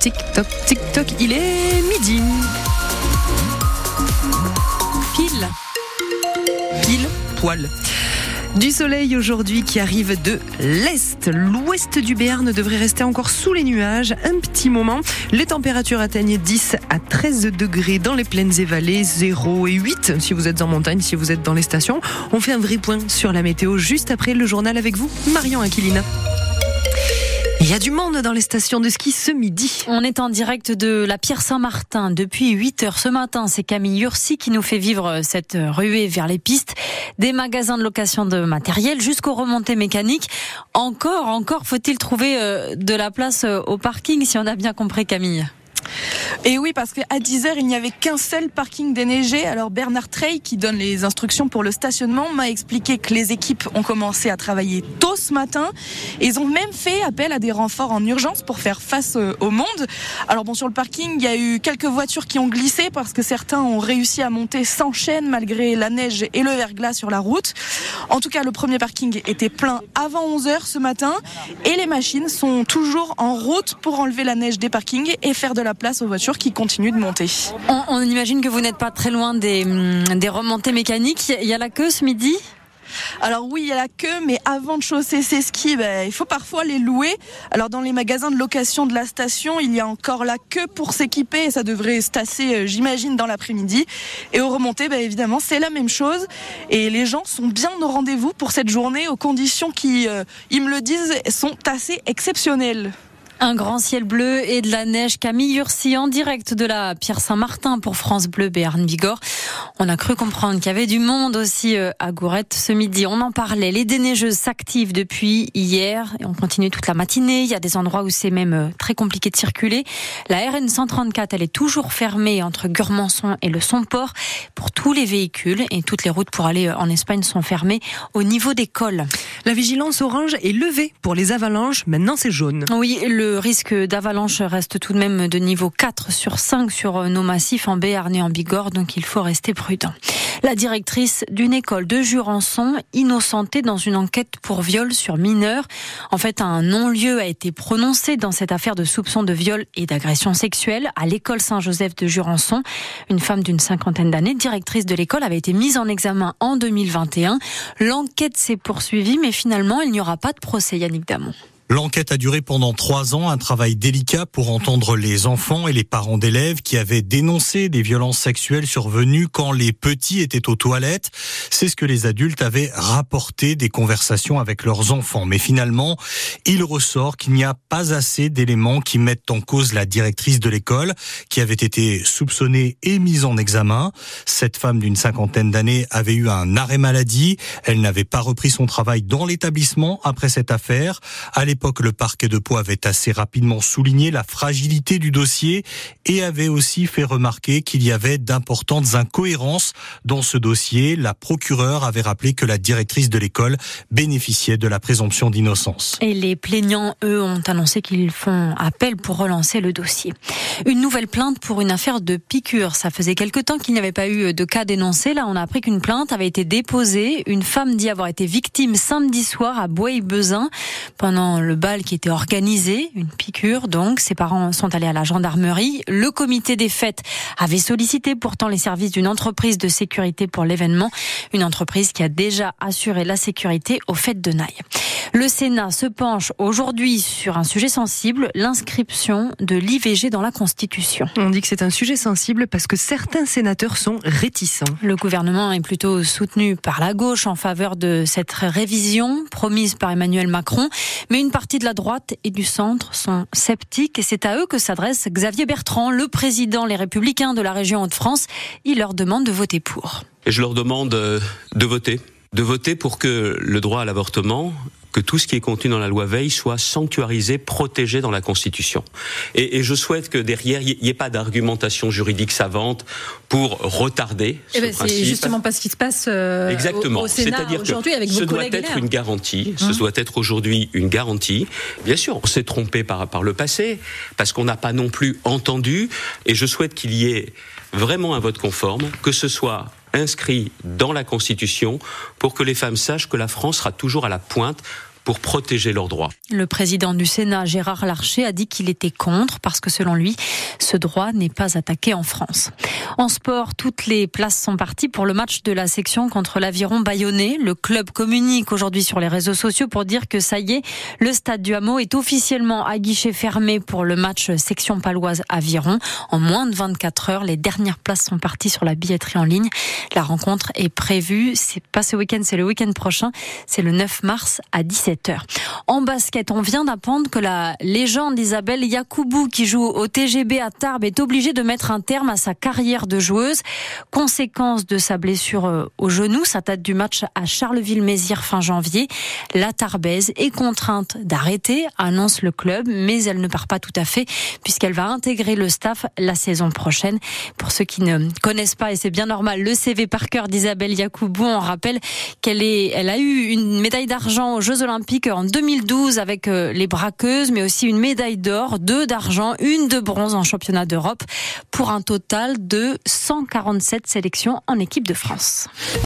Tic toc, il est midi. Pile. Pile poil. Du soleil aujourd'hui qui arrive de l'Est. L'ouest du Béarn devrait rester encore sous les nuages un petit moment. Les températures atteignent 10 à 13 degrés dans les plaines et vallées, 0 et 8 si vous êtes en montagne, si vous êtes dans les stations. On fait un vrai point sur la météo juste après le journal avec vous, Marion Aquilina. Il y a du monde dans les stations de ski ce midi. On est en direct de la Pierre Saint-Martin depuis 8 heures ce matin. C'est Camille Ursi qui nous fait vivre cette ruée vers les pistes, des magasins de location de matériel jusqu'aux remontées mécaniques. Encore, encore faut-il trouver euh, de la place euh, au parking si on a bien compris Camille. Et oui, parce qu'à 10h, il n'y avait qu'un seul parking déneigé. Alors Bernard Trey, qui donne les instructions pour le stationnement, m'a expliqué que les équipes ont commencé à travailler tôt ce matin. Ils ont même fait appel à des renforts en urgence pour faire face euh, au monde. Alors bon, sur le parking, il y a eu quelques voitures qui ont glissé parce que certains ont réussi à monter sans chaîne malgré la neige et le verglas sur la route. En tout cas, le premier parking était plein avant 11h ce matin et les machines sont toujours en route pour enlever la neige des parkings et faire de la place aux voitures qui continuent de monter. On, on imagine que vous n'êtes pas très loin des, hum, des remontées mécaniques. Il y a la queue ce midi? Alors oui, il y a la queue, mais avant de chausser ses skis, ben, il faut parfois les louer. Alors dans les magasins de location de la station, il y a encore la queue pour s'équiper et ça devrait se tasser, euh, j'imagine, dans l'après-midi. Et aux remontées, ben, évidemment, c'est la même chose. Et les gens sont bien au rendez-vous pour cette journée aux conditions qui, euh, ils me le disent, sont assez exceptionnelles. Un grand ciel bleu et de la neige. Camille Ursi en direct de la Pierre Saint-Martin pour France Bleu Béarn Bigorre. On a cru comprendre qu'il y avait du monde aussi euh, à Gourette ce midi. On en parlait. Les déneigeuses s'activent depuis hier et on continue toute la matinée. Il y a des endroits où c'est même euh, très compliqué de circuler. La RN 134, elle est toujours fermée entre Gurmançon et le Somport pour tous les véhicules et toutes les routes pour aller euh, en Espagne sont fermées au niveau des cols. La vigilance orange est levée pour les avalanches. Maintenant, c'est jaune. Oui, le risque d'avalanche reste tout de même de niveau 4 sur 5 sur nos massifs en Béarn et en Bigorre, donc il faut rester prudent. La directrice d'une école de Jurançon, innocentée dans une enquête pour viol sur mineur. En fait, un non-lieu a été prononcé dans cette affaire de soupçon de viol et d'agression sexuelle à l'école Saint-Joseph de Jurançon. Une femme d'une cinquantaine d'années, directrice de l'école, avait été mise en examen en 2021. L'enquête s'est poursuivie, mais finalement, il n'y aura pas de procès, Yannick Damon. L'enquête a duré pendant trois ans, un travail délicat pour entendre les enfants et les parents d'élèves qui avaient dénoncé des violences sexuelles survenues quand les petits étaient aux toilettes. C'est ce que les adultes avaient rapporté des conversations avec leurs enfants. Mais finalement, il ressort qu'il n'y a pas assez d'éléments qui mettent en cause la directrice de l'école, qui avait été soupçonnée et mise en examen. Cette femme d'une cinquantaine d'années avait eu un arrêt maladie. Elle n'avait pas repris son travail dans l'établissement après cette affaire. L'époque, le parquet de Pau avait assez rapidement souligné la fragilité du dossier et avait aussi fait remarquer qu'il y avait d'importantes incohérences dans ce dossier. La procureure avait rappelé que la directrice de l'école bénéficiait de la présomption d'innocence. Et les plaignants, eux, ont annoncé qu'ils font appel pour relancer le dossier. Une nouvelle plainte pour une affaire de piqûre. Ça faisait quelque temps qu'il n'y avait pas eu de cas dénoncés. Là, on a appris qu'une plainte avait été déposée. Une femme dit avoir été victime samedi soir à Bois-Bezin pendant le bal qui était organisé, une piqûre donc. Ses parents sont allés à la gendarmerie. Le comité des fêtes avait sollicité pourtant les services d'une entreprise de sécurité pour l'événement, une entreprise qui a déjà assuré la sécurité aux fêtes de Naï. Le Sénat se penche aujourd'hui sur un sujet sensible, l'inscription de l'IVG dans la Constitution. On dit que c'est un sujet sensible parce que certains sénateurs sont réticents. Le gouvernement est plutôt soutenu par la gauche en faveur de cette révision promise par Emmanuel Macron, mais une partie de la droite et du centre sont sceptiques et c'est à eux que s'adresse Xavier Bertrand, le président Les Républicains de la région Hauts-de-France. Il leur demande de voter pour. Et je leur demande euh, de voter, de voter pour que le droit à l'avortement que tout ce qui est contenu dans la loi Veil soit sanctuarisé, protégé dans la Constitution. Et, et je souhaite que derrière, il n'y ait pas d'argumentation juridique savante pour retarder Eh ce ben, principe. c'est justement pas ce qui se passe euh, Exactement. au, au Sénat aujourd'hui avec ce vos doit collègues être LR. une garantie. Hein Ce doit être aujourd'hui une garantie. Bien sûr, on s'est trompé par, par le passé parce qu'on n'a pas non plus entendu. Et je souhaite qu'il y ait vraiment un vote conforme, que ce soit inscrit dans la Constitution pour que les femmes sachent que la France sera toujours à la pointe pour protéger leurs droits. Le président du Sénat, Gérard Larcher, a dit qu'il était contre parce que selon lui, ce droit n'est pas attaqué en France. En sport, toutes les places sont parties pour le match de la section contre l'Aviron Bayonnais. Le club communique aujourd'hui sur les réseaux sociaux pour dire que ça y est, le stade du Hameau est officiellement à guichet fermé pour le match section paloise Aviron. En moins de 24 heures, les dernières places sont parties sur la billetterie en ligne. La rencontre est prévue, c'est pas ce week-end, c'est le week-end prochain, c'est le 9 mars à 17h. En basket, on vient d'apprendre que la légende Isabelle Yakoubou, qui joue au TGB à Tarbes, est obligée de mettre un terme à sa carrière de joueuse. Conséquence de sa blessure euh, au genou, ça date du match à Charleville-Mézières fin janvier. La Tarbaise est contrainte d'arrêter, annonce le club, mais elle ne part pas tout à fait puisqu'elle va intégrer le staff la saison prochaine. Pour ceux qui ne connaissent pas, et c'est bien normal, le CV par cœur d'Isabelle Yacoubou, on rappelle qu'elle est, elle a eu une médaille d'argent aux Jeux Olympiques en 2012 avec euh, les braqueuses, mais aussi une médaille d'or, deux d'argent, une de bronze en championnat d'Europe pour un total de 147 sélections en équipe de France.